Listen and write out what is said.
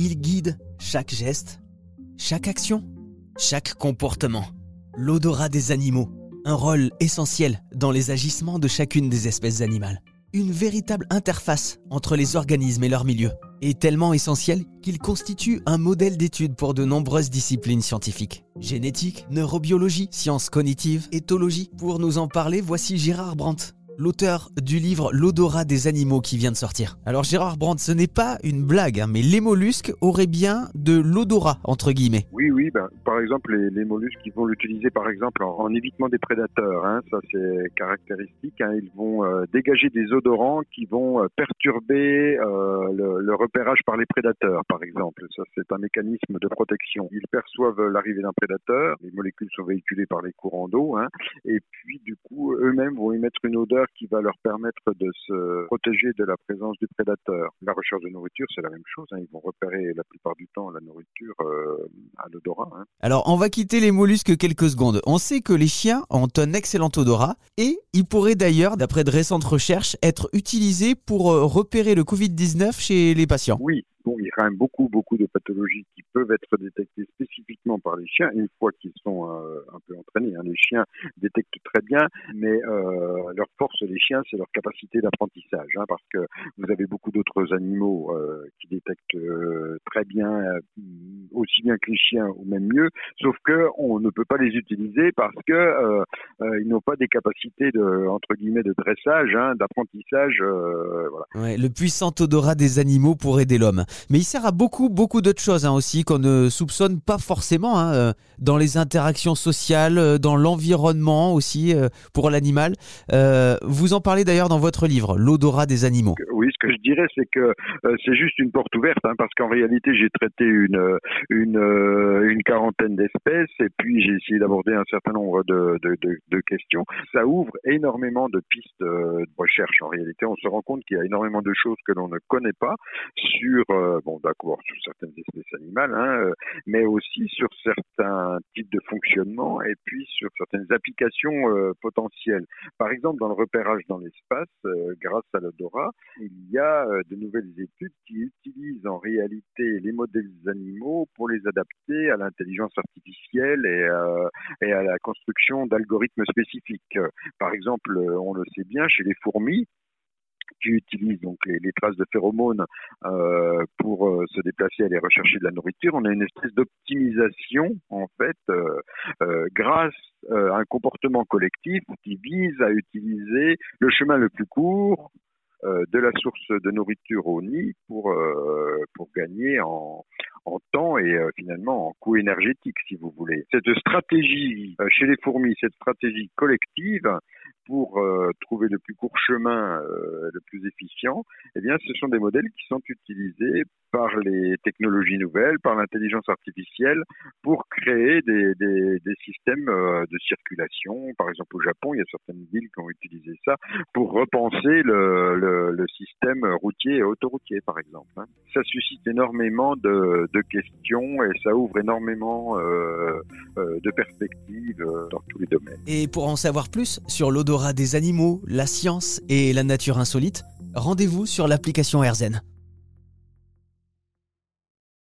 Il guide chaque geste, chaque action, chaque comportement. L'odorat des animaux, un rôle essentiel dans les agissements de chacune des espèces animales. Une véritable interface entre les organismes et leur milieu est tellement essentiel qu'il constitue un modèle d'étude pour de nombreuses disciplines scientifiques. Génétique, neurobiologie, sciences cognitives, éthologie. Pour nous en parler, voici Gérard Brandt, l'auteur du livre L'odorat des animaux qui vient de sortir. Alors Gérard Brandt, ce n'est pas une blague, hein, mais les mollusques auraient bien de l'odorat, entre guillemets. Oui, oui, ben, par exemple, les, mollusques, ils vont l'utiliser par exemple en, évitement des prédateurs, hein, ça c'est caractéristique, hein. ils vont euh, dégager des odorants qui vont euh, perturber euh, le, repérage par les prédateurs, par exemple. Ça c'est un mécanisme de protection. Ils perçoivent l'arrivée d'un prédateur, les molécules sont véhiculées par les courants d'eau, et puis du coup, eux-mêmes vont émettre une odeur qui va leur permettre de se protéger de la présence du prédateur. La recherche de nourriture, c'est la même chose. Hein. Ils vont repérer la plupart du temps la nourriture euh, à l'odorat. Hein. Alors, on va quitter les mollusques quelques secondes. On sait que les chiens ont un excellent odorat et ils pourraient d'ailleurs, d'après de récentes recherches, être utilisés pour euh, repérer le Covid-19 chez les patients. Oui, il y a quand même beaucoup, beaucoup de pathologies qui peuvent être détectées spécifiquement par les chiens une fois qu'ils sont euh, un peu entraînés. Hein. Les chiens détectent très bien, mais euh, leur force les chiens, c'est leur capacité d'apprentissage, hein, parce que vous avez beaucoup d'autres animaux euh, qui détectent très bien, aussi bien que les chiens ou même mieux, sauf que on ne peut pas les utiliser parce que ils n'ont pas des capacités de entre guillemets de dressage, hein, d'apprentissage. Voilà. le puissant odorat des animaux pour aider l'homme. Mais il sert à beaucoup, beaucoup d'autres choses hein, aussi qu'on ne soupçonne pas forcément hein, euh, dans les interactions sociales, euh, dans l'environnement aussi euh, pour l'animal. vous en parlez d'ailleurs dans votre livre, L'odorat des animaux. Oui, ce que je dirais, c'est que c'est juste une porte ouverte, parce qu'en réalité, j'ai traité une, une, une quarantaine d'espèces et puis j'ai essayé d'aborder un certain nombre de, questions. Ça ouvre énormément de pistes de recherche. En réalité, on se rend compte qu'il y a énormément de choses que l'on ne connaît pas sur euh, bon d'accord sur certaines espèces animales, hein, euh, mais aussi sur certains types de fonctionnement et puis sur certaines applications euh, potentielles. Par exemple, dans le repérage dans l'espace, grâce à l'odorat, il y a de nouvelles études qui utilisent en réalité les modèles animaux pour les adapter à l'intelligence artificielle et, et à la construction d'algorithmes spécifiques. Par exemple, on le sait bien, chez les fourmis, qui utilisent donc les, traces de phéromones euh, pour euh, se déplacer aller rechercher de la nourriture. On a une espèce d'optimisation en fait euh, grâce à un comportement collectif qui vise à utiliser le chemin le plus court de la source de nourriture au nid pour, pour gagner en, en temps et finalement en coût énergétique, si vous voulez. Cette stratégie chez les fourmis, cette stratégie collective, pour euh, trouver le plus court chemin euh, le plus efficient, eh bien, ce sont des modèles qui sont utilisés par les technologies nouvelles, par l'intelligence artificielle, pour créer des, systèmes euh, de circulation. Par exemple, au Japon, il y a certaines villes qui ont utilisé ça pour repenser le, système routier et autoroutier, par exemple. Hein. Ça suscite énormément de, de, questions et ça ouvre énormément de perspectives dans tous les domaines. Et pour en savoir plus sur l'odorat des animaux, la science et la nature insolite, rendez-vous sur l'application AirZen.